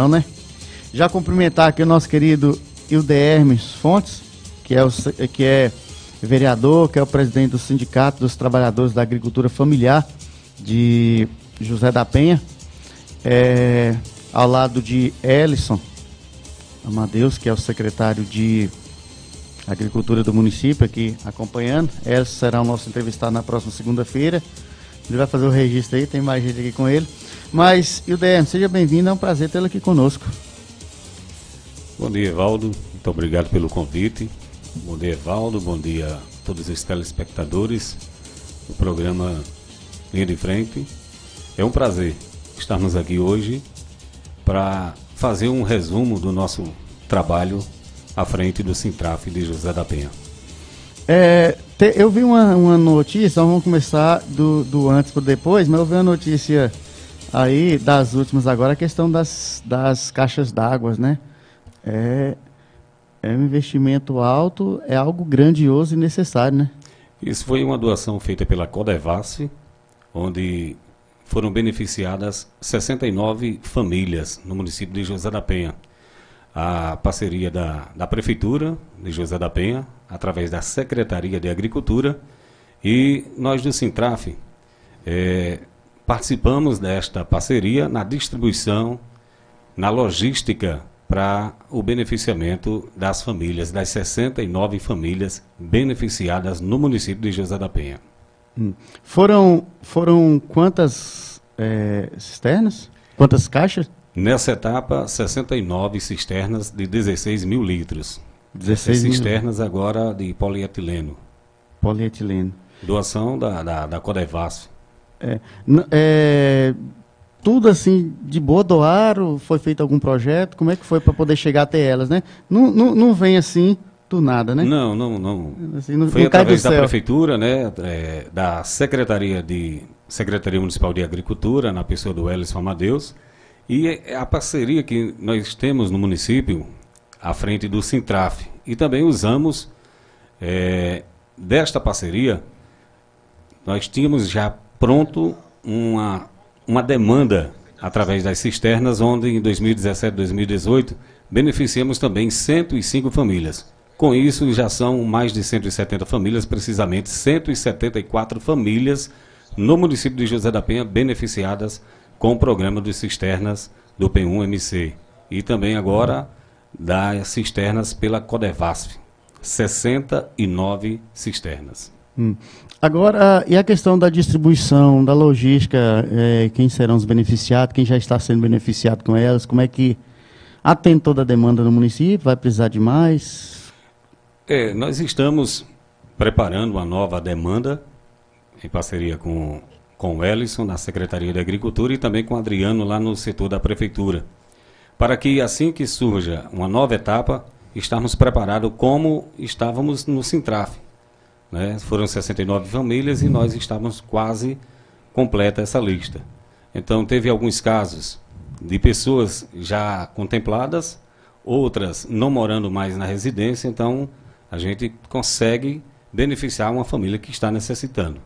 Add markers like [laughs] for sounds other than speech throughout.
Não, né? Já cumprimentar aqui o nosso querido Hilde Hermes Fontes, que é, o, que é vereador, que é o presidente do Sindicato dos Trabalhadores da Agricultura Familiar de José da Penha, é, ao lado de Ellison Amadeus, que é o secretário de Agricultura do município, aqui acompanhando. Ellison será o nosso entrevistado na próxima segunda-feira. Ele vai fazer o registro aí, tem mais gente aqui com ele. Mas, Hilder, seja bem-vindo, é um prazer tê-lo aqui conosco. Bom dia, Evaldo. Muito obrigado pelo convite. Bom dia, Evaldo. Bom dia a todos os telespectadores do programa Linha de Frente. É um prazer estarmos aqui hoje para fazer um resumo do nosso trabalho à frente do Sintraf de José da Penha. É, te, eu vi uma, uma notícia, vamos começar do, do antes para depois, mas eu vi uma notícia aí das últimas agora, a questão das, das caixas d'água, né? É, é um investimento alto, é algo grandioso e necessário, né? Isso foi uma doação feita pela Codevasf, onde foram beneficiadas 69 famílias no município de José da Penha. A parceria da, da Prefeitura de José da Penha, através da Secretaria de Agricultura, e nós do Sintraf é, participamos desta parceria na distribuição, na logística para o beneficiamento das famílias, das 69 famílias beneficiadas no município de José da Penha. Hum. Foram, foram quantas é, cisternas? Quantas caixas? Nessa etapa, 69 cisternas de 16 mil litros. 16 mil. cisternas agora de polietileno. Polietileno. Doação da, da, da Codevasf. É, é, tudo assim de boa doaram? Foi feito algum projeto? Como é que foi para poder chegar até elas, né? Não, não, não vem assim do nada, né? Não, não, não. Assim, não foi através da prefeitura, né? É, da secretaria de secretaria municipal de agricultura, na pessoa do Elis Amadeus, e a parceria que nós temos no município à frente do Sintraf e também usamos é, desta parceria. Nós tínhamos já pronto uma uma demanda através das cisternas, onde em 2017 2018 beneficiamos também 105 famílias. Com isso, já são mais de 170 famílias, precisamente 174 famílias no município de José da Penha beneficiadas com o programa de cisternas do P1MC. E também agora das cisternas pela Codevasf. 69 cisternas. Hum. Agora, e a questão da distribuição, da logística, é, quem serão os beneficiados, quem já está sendo beneficiado com elas, como é que atende toda a demanda no município, vai precisar de mais? É, nós estamos preparando uma nova demanda em parceria com, com o Ellison, na Secretaria de Agricultura, e também com o Adriano, lá no setor da Prefeitura, para que assim que surja uma nova etapa, estarmos preparados como estávamos no Sintraf né? Foram 69 famílias e nós estávamos quase completa essa lista. Então, teve alguns casos de pessoas já contempladas, outras não morando mais na residência, então a gente consegue beneficiar uma família que está necessitando.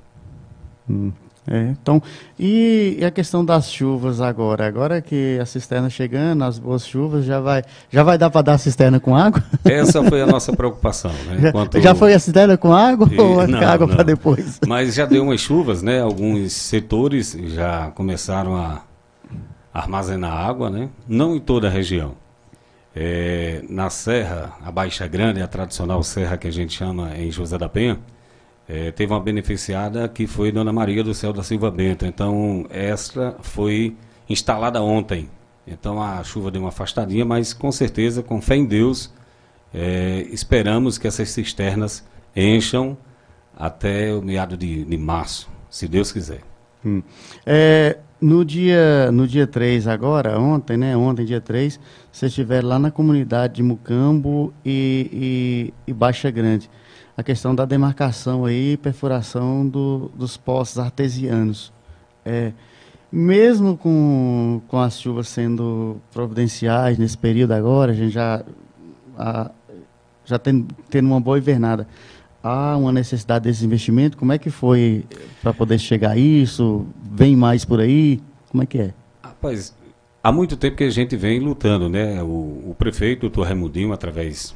Hum. É, então, e, a questão das chuvas agora? Agora que a cisterna chegando, as boas chuvas, já vai, já vai dar para dar a cisterna com água? Essa foi a nossa preocupação. Né? [laughs] Já, Enquanto... já foi a cisterna com água e, [laughs] ou não, água para depois? [laughs] Mas já deu umas chuvas, né? Alguns setores já começaram a armazenar água, né? Não em toda a região. É, na Serra, a Baixa Grande, a tradicional serra que a gente chama em José da Penha, é, teve uma beneficiada que foi Dona Maria do Céu da Silva Bento. Então, esta foi instalada ontem. Então, a chuva deu uma afastadinha, mas com certeza, com fé em Deus, é, esperamos que essas cisternas encham até o meado de, de março, se Deus quiser. Hum. É, no dia no dia 3 agora, ontem, né? Ontem, dia 3, você estiver lá na comunidade de Mucambo e, e, e Baixa Grande a questão da demarcação aí, perfuração do, dos poços artesianos. É, mesmo com, com as chuvas sendo providenciais nesse período agora, a gente já, a, já tem, tendo uma boa invernada, há uma necessidade desse investimento? Como é que foi para poder chegar a isso? Vem mais por aí? Como é que é? Rapaz, há muito tempo que a gente vem lutando, né? O, o prefeito, o Torremudinho, através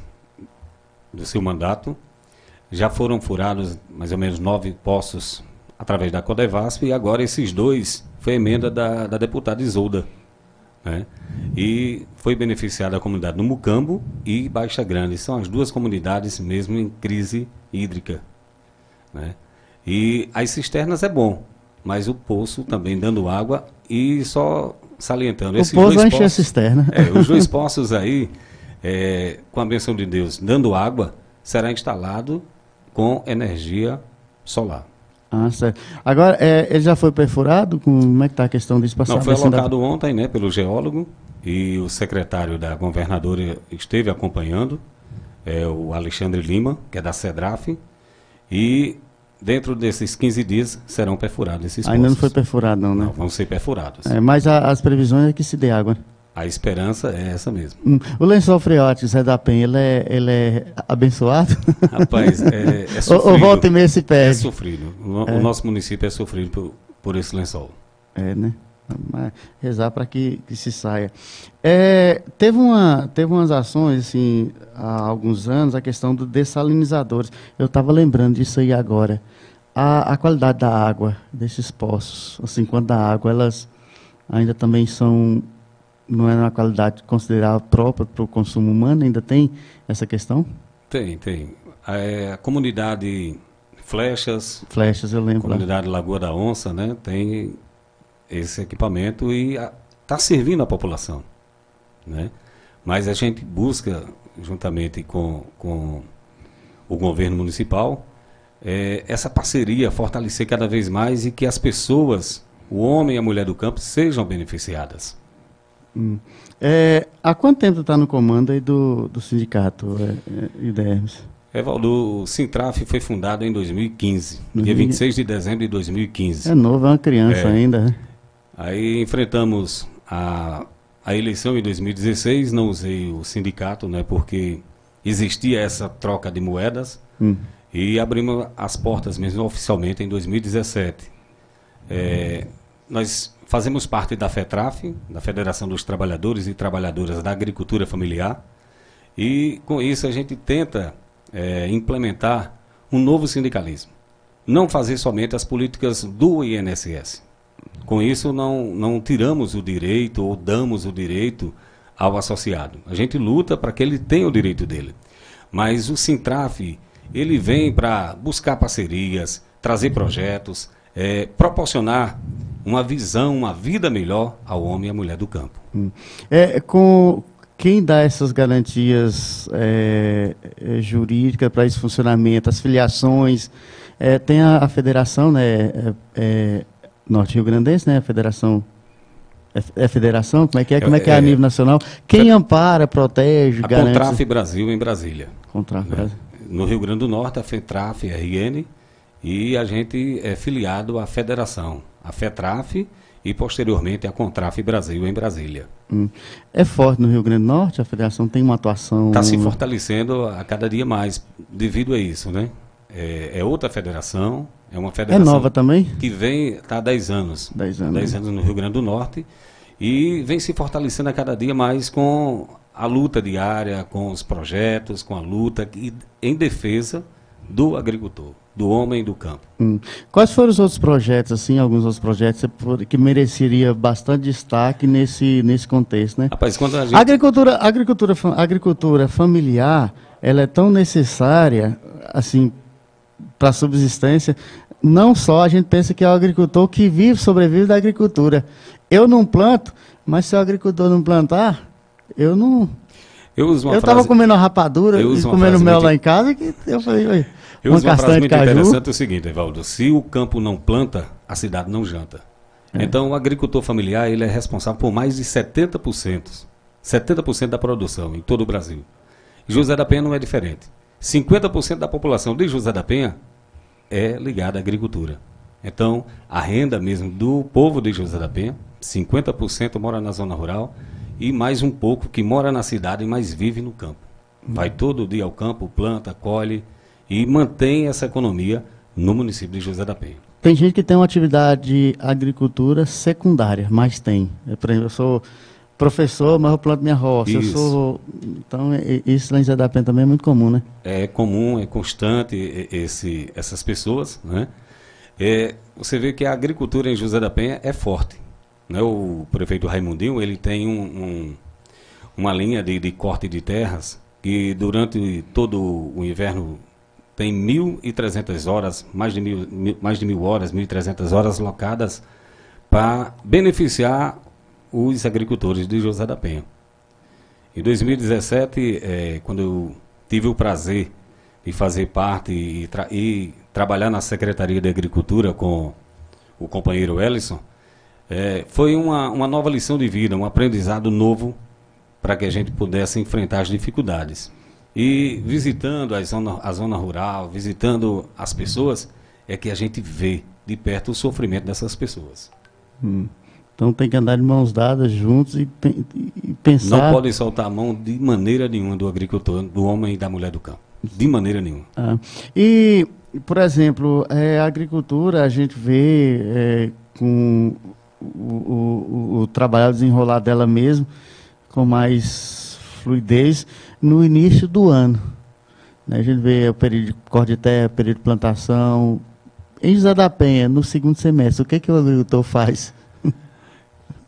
do seu mandato, já foram furados mais ou menos nove poços através da Codevasp e agora esses dois foi emenda da, da deputada Isolda. Né? E foi beneficiada a comunidade no Mucambo e Baixa Grande. São as duas comunidades mesmo em crise hídrica. Né? E as cisternas é bom, mas o poço também dando água e só salientando. O esses poço vai encher a cisterna. É, os dois poços aí, é, com a benção de Deus, dando água, será instalado com energia solar. Ah, certo. Agora, é, ele já foi perfurado? Como é que está a questão disso? Não, foi alocado da... ontem né, pelo geólogo e o secretário da governadora esteve acompanhando, é, o Alexandre Lima, que é da CEDRAF, e dentro desses 15 dias serão perfurados esses Ainda poços. não foi perfurado não, né? Não, vão ser perfurados. É, mas a, as previsões é que se dê água. A esperança é essa mesmo. Hum. O lençol freático Zé da Penha, ele é, ele é abençoado? [laughs] Rapaz, é, é sofrido. [laughs] Ou volta e meia se perde? É sofrido. O, é. o nosso município é sofrido por, por esse lençol. É, né? Mas rezar para que, que, se saia. É, teve, uma, teve umas ações, assim, há alguns anos, a questão dos dessalinizadores. Eu estava lembrando disso aí agora. A, a, qualidade da água desses poços, assim, quando a água, elas ainda também são, não é uma qualidade considerável própria para o consumo humano, ainda tem essa questão? Tem, tem. É, a comunidade Flechas, Flechas, eu lembro. Comunidade Lagoa da Onça, né, tem esse equipamento e está servindo a população. Né? Mas a gente busca, juntamente com, com o governo municipal, é, essa parceria fortalecer cada vez mais e que as pessoas, o homem e a mulher do campo, sejam beneficiadas. Hum. É, há quanto tempo está no comando aí do, do sindicato é, é IDERMS? Evaldo, o Sintraf foi fundado em 2015, uhum. dia 26 de dezembro de 2015. É novo, é uma criança é. ainda. Né? Aí enfrentamos a, a eleição em 2016, não usei o sindicato, né, porque existia essa troca de moedas hum. e abrimos as portas mesmo oficialmente em 2017. É, nós fazemos parte da FETRAF, da Federação dos Trabalhadores e Trabalhadoras da Agricultura Familiar, e com isso a gente tenta é, implementar um novo sindicalismo. Não fazer somente as políticas do INSS, com isso, não, não tiramos o direito ou damos o direito ao associado. A gente luta para que ele tenha o direito dele. Mas o Sintraf, ele vem para buscar parcerias, trazer projetos, é, proporcionar uma visão, uma vida melhor ao homem e à mulher do campo. Hum. É, com quem dá essas garantias é, é, jurídicas para esse funcionamento, as filiações, é, tem a, a, federação, né? É, é, Norte Rio Grandense, né? A federação. É, é federação? Como é que é? Como é que é, a nível nacional? Quem ampara, protege, a garante? Contraf Brasil em Brasília. Contraf né? Brasil. No Rio Grande do Norte, a FETRAF RN, e a gente é filiado à federação, a FETRAF e posteriormente a Contraf Brasil em Brasília. Hum. É forte no Rio Grande do Norte, a federação tem uma atuação... Está se fortalecendo a cada dia mais devido a isso, né? É, é outra federação, é uma federação. É nova também? Que vem, está há 10 anos. 10 anos. 10 anos no Rio Grande do Norte. E vem se fortalecendo a cada dia mais com a luta diária, com os projetos, com a luta que, em defesa do agricultor, do homem do campo. Hum. Quais foram os outros projetos, assim, alguns outros projetos que mereceria bastante destaque nesse, nesse contexto, né? Rapaz, quando a gente... Agricultura, agricultura, agricultura familiar, ela é tão necessária, assim, para a subsistência, não só a gente pensa que é o agricultor que vive, sobrevive da agricultura. Eu não planto, mas se o agricultor não plantar, eu não. Eu estava comendo uma rapadura e comendo mel muito... lá em casa que eu falei, eu uso uma frase muito caju. interessante é o seguinte, Evaldo, se o campo não planta, a cidade não janta. É. Então o agricultor familiar ele é responsável por mais de 70%, 70% da produção em todo o Brasil. José da Penha não é diferente. 50% da população de José da Penha é ligada à agricultura. Então, a renda mesmo do povo de José da Penha, 50% mora na zona rural e mais um pouco que mora na cidade, mas vive no campo. Vai todo dia ao campo, planta, colhe e mantém essa economia no município de José da Penha. Tem gente que tem uma atividade de agricultura secundária, mas tem. Por exemplo, eu sou professor, mas eu planto minha roça. Isso. Eu sou, então, isso lá em Zé da Penha também é muito comum, né? É comum, é constante esse, essas pessoas, né? É, você vê que a agricultura em José da Penha é forte. Né? O prefeito Raimundinho, ele tem um, um, uma linha de, de corte de terras que durante todo o inverno tem 1.300 horas, mais de mil, mais de mil horas, 1.300 horas locadas para beneficiar os agricultores de José da Penha. Em 2017, é, quando eu tive o prazer de fazer parte e, tra e, trabalhar na Secretaria de Agricultura com o companheiro Ellison, é, foi uma, uma nova lição de vida, um aprendizado novo para que a gente pudesse enfrentar as dificuldades. E visitando a zona, a zona rural, visitando as pessoas, é que a gente vê de perto o sofrimento dessas pessoas. Hum. Então tem que andar de mãos dadas juntos e, e pensar. Não pode soltar a mão de maneira nenhuma do agricultor, do homem e da mulher do campo. De maneira nenhuma. Ah. E, por exemplo, é, a agricultura a gente vê é, com o, o, o, trabalho desenrolar dela mesmo com mais fluidez no início do ano. Né? A gente vê o período de corte de terra, período de plantação. Em José da Penha, no segundo semestre, o que, que o agricultor faz? [laughs]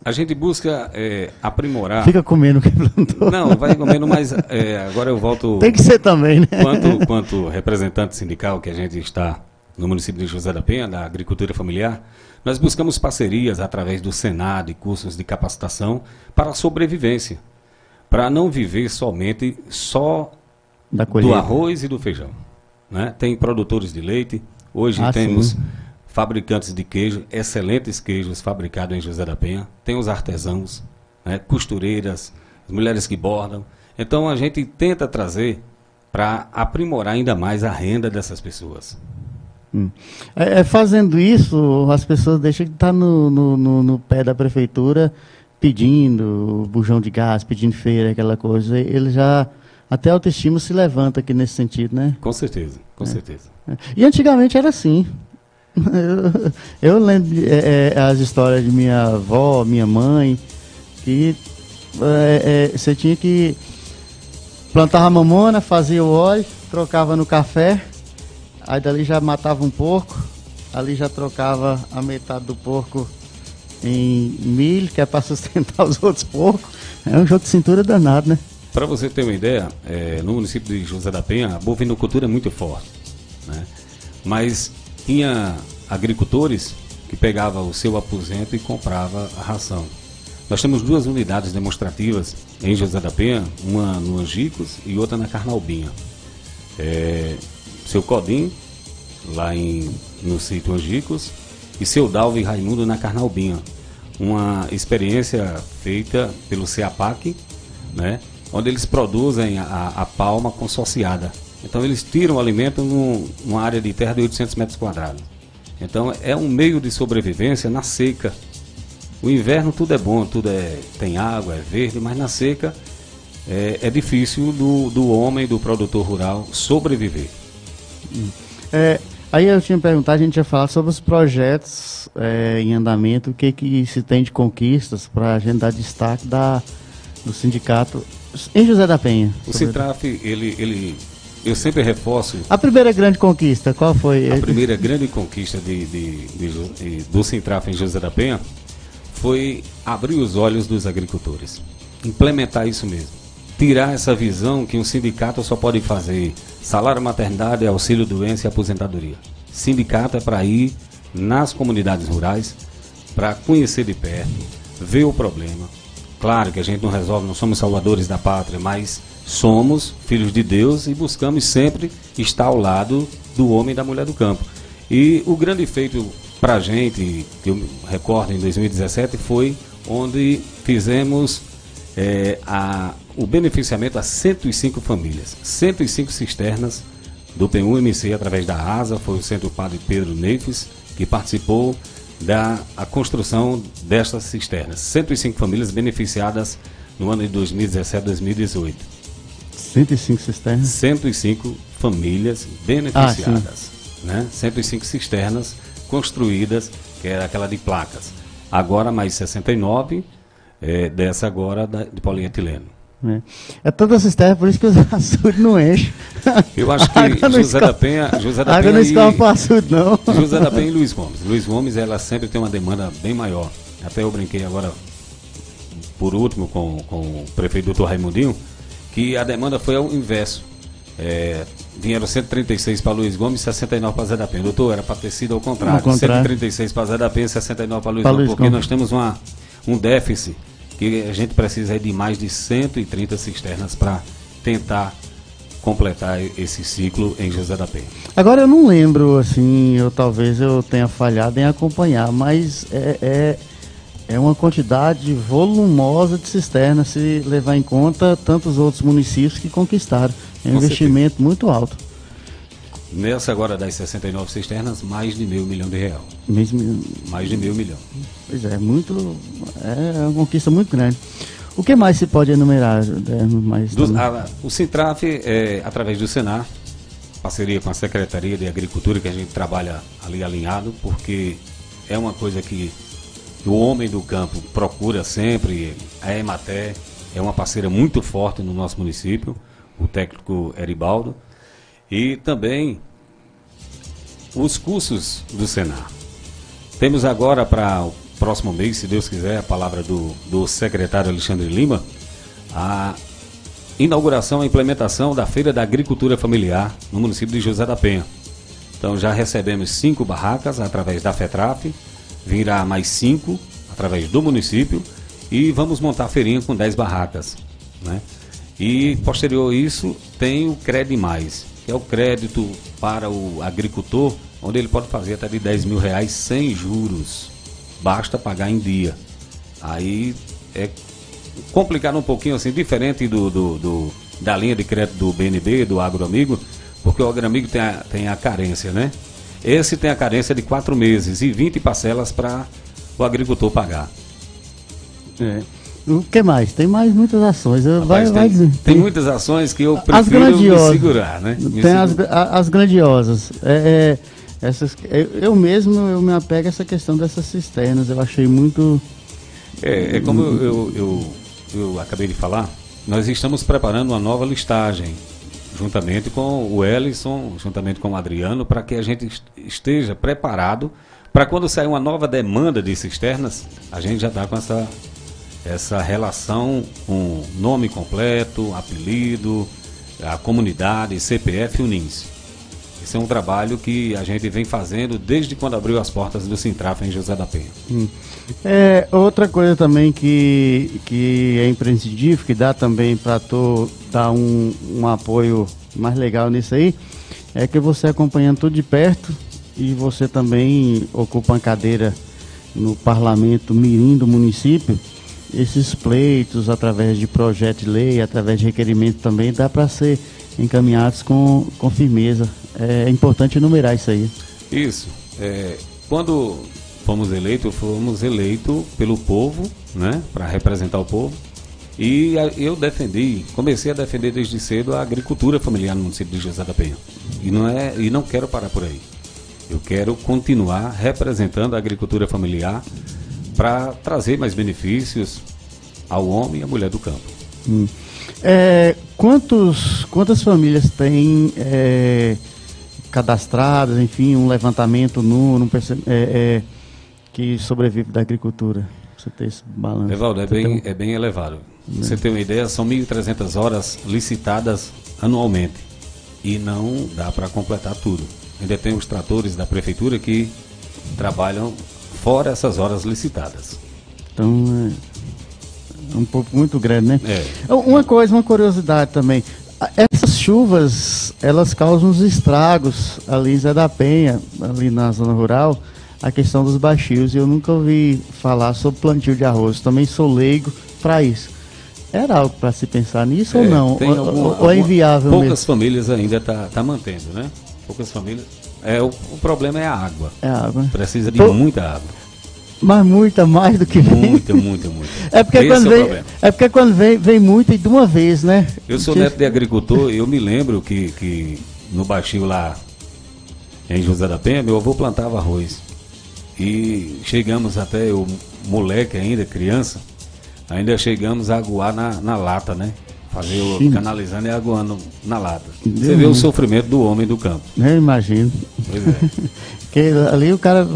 A gente busca é, aprimorar. Fica comendo o que plantou. Não, vai comendo, mas é, agora eu volto. [laughs] Tem que ser também, né? Quanto, quanto representante sindical que a gente está no município de José da Penha, da agricultura familiar, nós buscamos parcerias através do Senado e cursos de capacitação para a sobrevivência, para não viver somente só do arroz e do feijão. Né? Tem produtores de leite, hoje ah, temos. Sim fabricantes de queijo, excelentes queijos fabricados em José da Penha, tem os artesãos, né, costureiras, as mulheres que bordam. Então a gente tenta trazer para aprimorar ainda mais a renda dessas pessoas. Hum. É, é, fazendo isso, as pessoas deixam de estar no, no, no, no, pé da prefeitura pedindo bujão de gás, pedindo feira, aquela coisa. Ele já. Até a autoestima se levanta aqui nesse sentido, né? Com certeza, com é. certeza. É. E antigamente era assim. Eu, [laughs] eu lembro é, é, as histórias de minha avó, minha mãe, que é, é, você tinha que plantava mamona, fazia o óleo, trocava no café, aí dali já matava um porco, ali já trocava a metade do porco em milho, que é para sustentar [laughs] os outros porcos. É um jogo de cintura danado, né? Para você ter uma ideia, é, no município de José da Penha, a bovinocultura é muito forte. Né? Mas tinha agricultores que pegava o seu aposento e comprava a ração. Nós temos duas unidades demonstrativas em José da Penha, uma no Angicos e outra na Carnalbinha. É, seu Codim, lá em, no sítio Angicos, e seu Dalvi Raimundo na Carnalbinha. Uma experiência feita pelo CEAPAC, né, onde eles produzem a, a palma consociada. Então eles tiram o alimento num, numa área de terra de 800 metros quadrados. Então é um meio de sobrevivência na seca. O inverno tudo é bom, tudo é tem água, é verde, mas na seca é, é difícil do, do homem, do produtor rural sobreviver. Hum. É, aí eu tinha perguntado, a gente ia falar sobre os projetos é, em andamento, o que, que se tem de conquistas para a gente dar destaque da, do sindicato em José da Penha. O Citraf, ele, ele eu sempre reforço. A primeira grande conquista, qual foi? A primeira grande conquista de, de, de, de do Sintraf em José da Penha foi abrir os olhos dos agricultores. Implementar isso mesmo. Tirar essa visão que um sindicato só pode fazer salário maternidade, auxílio doença e aposentadoria. Sindicato é para ir nas comunidades rurais, para conhecer de perto, ver o problema. Claro que a gente não resolve, não somos salvadores da pátria, mas somos filhos de Deus e buscamos sempre estar ao lado do homem e da mulher do campo. E o grande feito para a gente, que eu recordo em 2017, foi onde fizemos é, a, o beneficiamento a 105 famílias, 105 cisternas do PUMC através da ASA, foi o Centro Padre Pedro Neifes que participou da a construção destas cisternas. 105 famílias beneficiadas no ano de 2017 2018. 105 cisternas? 105 famílias beneficiadas. Ah, né? 105 cisternas construídas, que era aquela de placas. Agora mais 69 é, dessa agora da, de polietileno. É, é toda cisterna, por isso que os [laughs] açudes não enchem. Eu acho que José da Penha. José da água Penha não para açude, não. José da Penha e Luiz Gomes. Luiz Gomes, ela sempre tem uma demanda bem maior. Até eu brinquei agora, por último, com, com o prefeito doutor Raimundinho, que a demanda foi ao inverso. É, vieram 136 para Luiz Gomes e 69 para Zé da Penha. Doutor, era para ter sido ao contrário. Ao contrário. 136 para Zé da Penha e 69 para Luiz Gomes, porque Gomes. nós temos uma, um déficit que a gente precisa de mais de 130 cisternas para tentar completar esse ciclo em José da Penha. Agora eu não lembro, assim, eu talvez eu tenha falhado em acompanhar, mas é, é, é uma quantidade volumosa de cisternas se levar em conta tantos outros municípios que conquistaram. É um investimento certeza. muito alto. Nessa agora das 69 cisternas, mais de meio milhão de real. Mesmo... Mais de meio milhão. Pois é, muito. É uma conquista muito grande. O que mais se pode enumerar? É, mais do, a, o Sintraf, é, através do Senar, parceria com a Secretaria de Agricultura, que a gente trabalha ali alinhado, porque é uma coisa que o homem do campo procura sempre. A Ematé é uma parceira muito forte no nosso município, o técnico Eribaldo e também os cursos do Senar. Temos agora para o próximo mês, se Deus quiser, a palavra do, do secretário Alexandre Lima, a inauguração e implementação da Feira da Agricultura Familiar no município de José da Penha. Então já recebemos cinco barracas através da FETRAF, virá mais cinco através do município e vamos montar a feirinha com dez barracas. Né? E posterior a isso tem o Cred Mais, que é o crédito para o agricultor, onde ele pode fazer até de 10 mil reais sem juros. Basta pagar em dia. Aí é complicado um pouquinho assim, diferente do, do, do da linha de crédito do BNB, do Agroamigo, porque o Agroamigo tem a, tem a carência, né? Esse tem a carência de quatro meses e 20 parcelas para o agricultor pagar. É. O que mais? Tem mais muitas ações. Rapaz, vai, tem, vai dizer. Tem muitas ações que eu prefiro me segurar, né? Me tem as, as, grandiosas. É, é, essas, eu, eu, mesmo eu me apego a essa questão dessas cisternas. Eu achei muito. É, é como eu, eu, eu, eu acabei de falar, nós estamos preparando uma nova listagem juntamente com o Ellison, juntamente com o Adriano, para que a gente esteja preparado para quando sair uma nova demanda de cisternas, a gente já está com essa essa relação com nome completo, apelido, a comunidade, CPF e o NINS. Esse é um trabalho que a gente vem fazendo desde quando abriu as portas do Sintraf em José da Penha. Hum. É, outra coisa também que, que é imprescindível, que dá também para tu dar um, um apoio mais legal nisso aí, é que você acompanhando tudo de perto e você também ocupa uma cadeira no parlamento mirim do município, esses pleitos, através de projeto de lei, através de requerimento também, dá para ser encaminhados com, com firmeza. É importante enumerar isso aí. Isso. É, quando fomos eleitos, fomos eleitos pelo povo, né, para representar o povo. E eu defendi, comecei a defender desde cedo a agricultura familiar no município de José da Penha. E não, é, e não quero parar por aí. Eu quero continuar representando a agricultura familiar para trazer mais benefícios ao homem e à mulher do campo. Hum. É, quantos, quantas famílias têm é, cadastradas, enfim, um levantamento no, é, é, que sobrevive da agricultura? Você tem esse balanço? Evaldo, é bem, um... é bem elevado. Né? Você tem uma ideia, são 1.300 horas licitadas anualmente e não dá para completar tudo. Ainda tem os tratores da prefeitura que trabalham fora essas horas licitadas. Então, é um pouco muito grande, né? É. Uma coisa, uma curiosidade também. Essas chuvas, elas causam uns estragos ali em Zé da Penha, ali na zona rural, a questão dos baixios. E eu nunca ouvi falar sobre plantio de arroz. Também sou leigo para isso. Era algo para se pensar nisso é, ou não? Ou, alguma, ou, é inviável poucas mesmo? famílias ainda tá, tá mantendo, né? Poucas famílias é, o, o problema é a água. É a água. Precisa de Pô, muita água. Mas muita, mais do que vem. Muita, muita, muita. [laughs] É porque, quando, é vem, é porque quando vem, vem muito e de uma vez, né? Eu sou neto de agricultor e eu me lembro que, que no baixio lá em José da Penha, meu avô plantava arroz. E chegamos até o moleque ainda, criança, Ainda chegamos a aguar na, na lata, né? Fazer o canalizando e aguando na lata. Você vê o sofrimento do homem do campo. Eu imagino. Pois é. [laughs] que ali o cara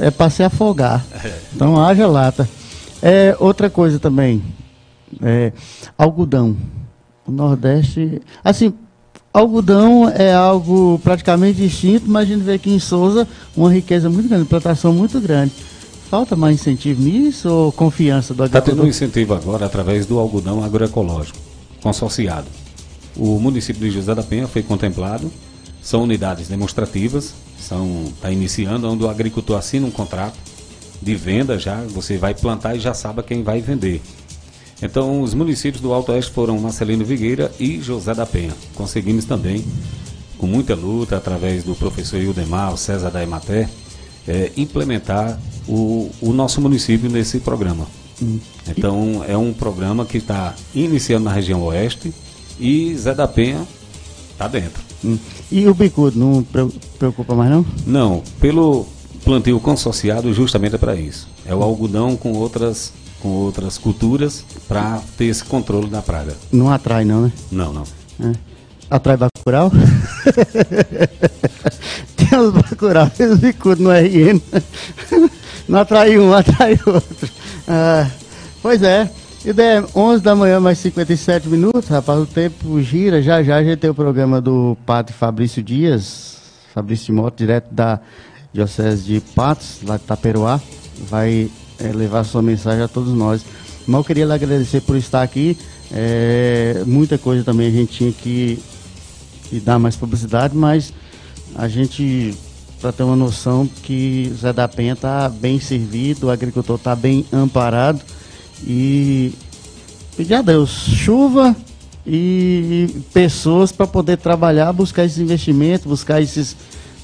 é para se afogar. É. Então haja lata. É, outra coisa também, é, algodão. O Nordeste, assim, algodão é algo praticamente distinto, mas a gente vê aqui em Souza uma riqueza muito grande, plantação muito grande. Falta mais incentivo nisso ou confiança do agricultor? Está tendo um incentivo agora através do algodão agroecológico, consorciado. O município de José da Penha foi contemplado, são unidades demonstrativas, está iniciando, onde o agricultor assina um contrato de venda já, você vai plantar e já sabe quem vai vender. Então, os municípios do Alto Oeste foram Marcelino Vigueira e José da Penha. Conseguimos também, com muita luta, através do professor Ildemar, o César da Emater, é, implementar o, o, nosso município nesse programa. Hum. Então, é um programa que está iniciando na região oeste e Zé da Penha está dentro. Hum. E o bicudo não preocupa mais não? Não, pelo plantio consorciado justamente é para isso. É o algodão com outras com outras culturas para ter esse controle da praga. Não atrai não, né? Não, não. É. Atrai bacural? [laughs] Tem os bacural, os bicudos no RN. Não atrai um, atrai outro. Ah, pois é. Ideia 11 da manhã, mais 57 minutos, rapaz, o tempo gira, já já a gente tem o programa do padre Fabrício Dias, Fabrício Moto, direto da Diocese de Patos, lá de Taperoá, vai é, levar sua mensagem a todos nós. Eu queria lhe agradecer por estar aqui, é, muita coisa também a gente tinha que, que dar mais publicidade, mas a gente para ter uma noção que Zé da Penha está bem servido, o agricultor está bem amparado e pedir a Deus chuva e pessoas para poder trabalhar, buscar esses investimentos, buscar esses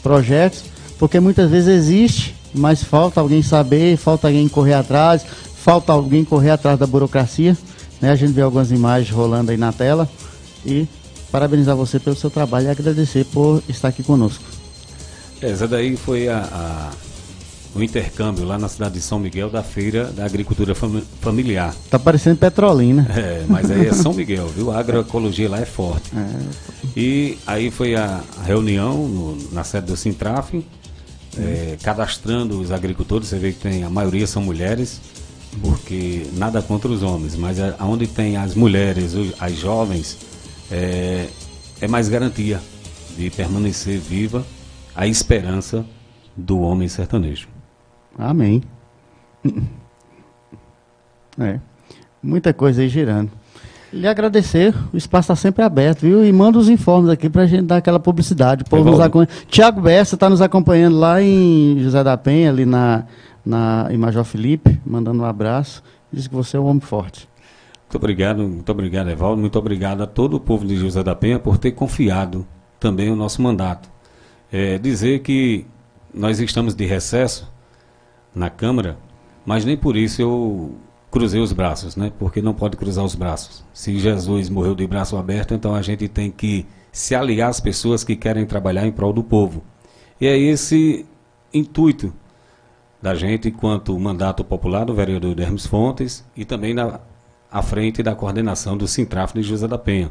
projetos, porque muitas vezes existe, mas falta alguém saber, falta alguém correr atrás, falta alguém correr atrás da burocracia. Né? A gente vê algumas imagens rolando aí na tela e parabenizar você pelo seu trabalho e agradecer por estar aqui conosco. Essa daí foi a, a o intercâmbio lá na cidade de São Miguel da feira da agricultura fam familiar. Tá parecendo Petrolina. É, mas aí é São Miguel, viu? A agroecologia lá é forte. É. E aí foi a reunião no, na sede do Sintraf, é, cadastrando os agricultores. Você vê que tem a maioria são mulheres, porque nada contra os homens, mas é, onde tem as mulheres, as jovens, é, é mais garantia de permanecer viva a esperança do homem sertanejo. Amém. [laughs] É. Muita coisa aí girando. Lhe agradecer, o espaço está sempre aberto, viu? E manda os informes aqui para a gente dar aquela publicidade. O povo nos acompanha. Tiago Bessa está nos acompanhando lá em José da Penha, ali na, na, em Major Felipe, mandando um abraço. Diz que você é um homem forte. Muito obrigado, muito obrigado, Evaldo. Muito obrigado a todo o povo de José da Penha por ter confiado também o nosso mandato. É, dizer que nós estamos de recesso na Câmara, mas nem por isso eu cruzei os braços, né? Porque não pode cruzar os braços. Se Jesus morreu de braço aberto, então a gente tem que se aliar às pessoas que querem trabalhar em prol do povo. E é esse intuito da gente, enquanto mandato popular do vereador Dermes Fontes e também na à frente da coordenação do Sintraf de José da Penha.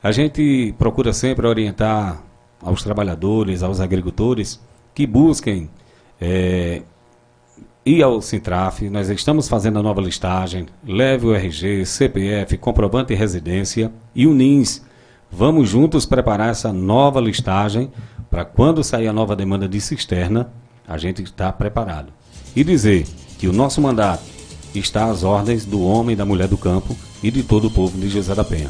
A gente procura sempre orientar aos trabalhadores, aos agricultores, que busquem é, e ao Sintraf, nós estamos fazendo a nova listagem, leve o RG, CPF, comprovante de residência e o NINS. Vamos juntos preparar essa nova listagem para quando sair a nova demanda de cisterna, a gente está preparado. E dizer que o nosso mandato está às ordens do homem e da mulher do campo e de todo o povo de José da Penha.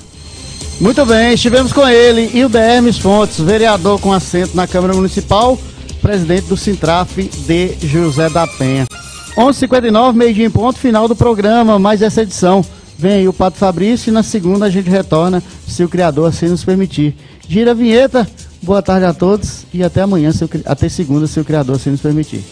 Muito bem, estivemos com ele, Hilda Hermes Fontes, vereador com assento na Câmara Municipal, presidente do Sintraf de José da Penha. 11h59, meio-dia em ponto, final do programa, mais essa edição. Vem aí o Pato Fabrício e na segunda a gente retorna, se o Criador assim nos permitir. Gira a vinheta, boa tarde a todos e até amanhã, até segunda, se o Criador assim nos permitir.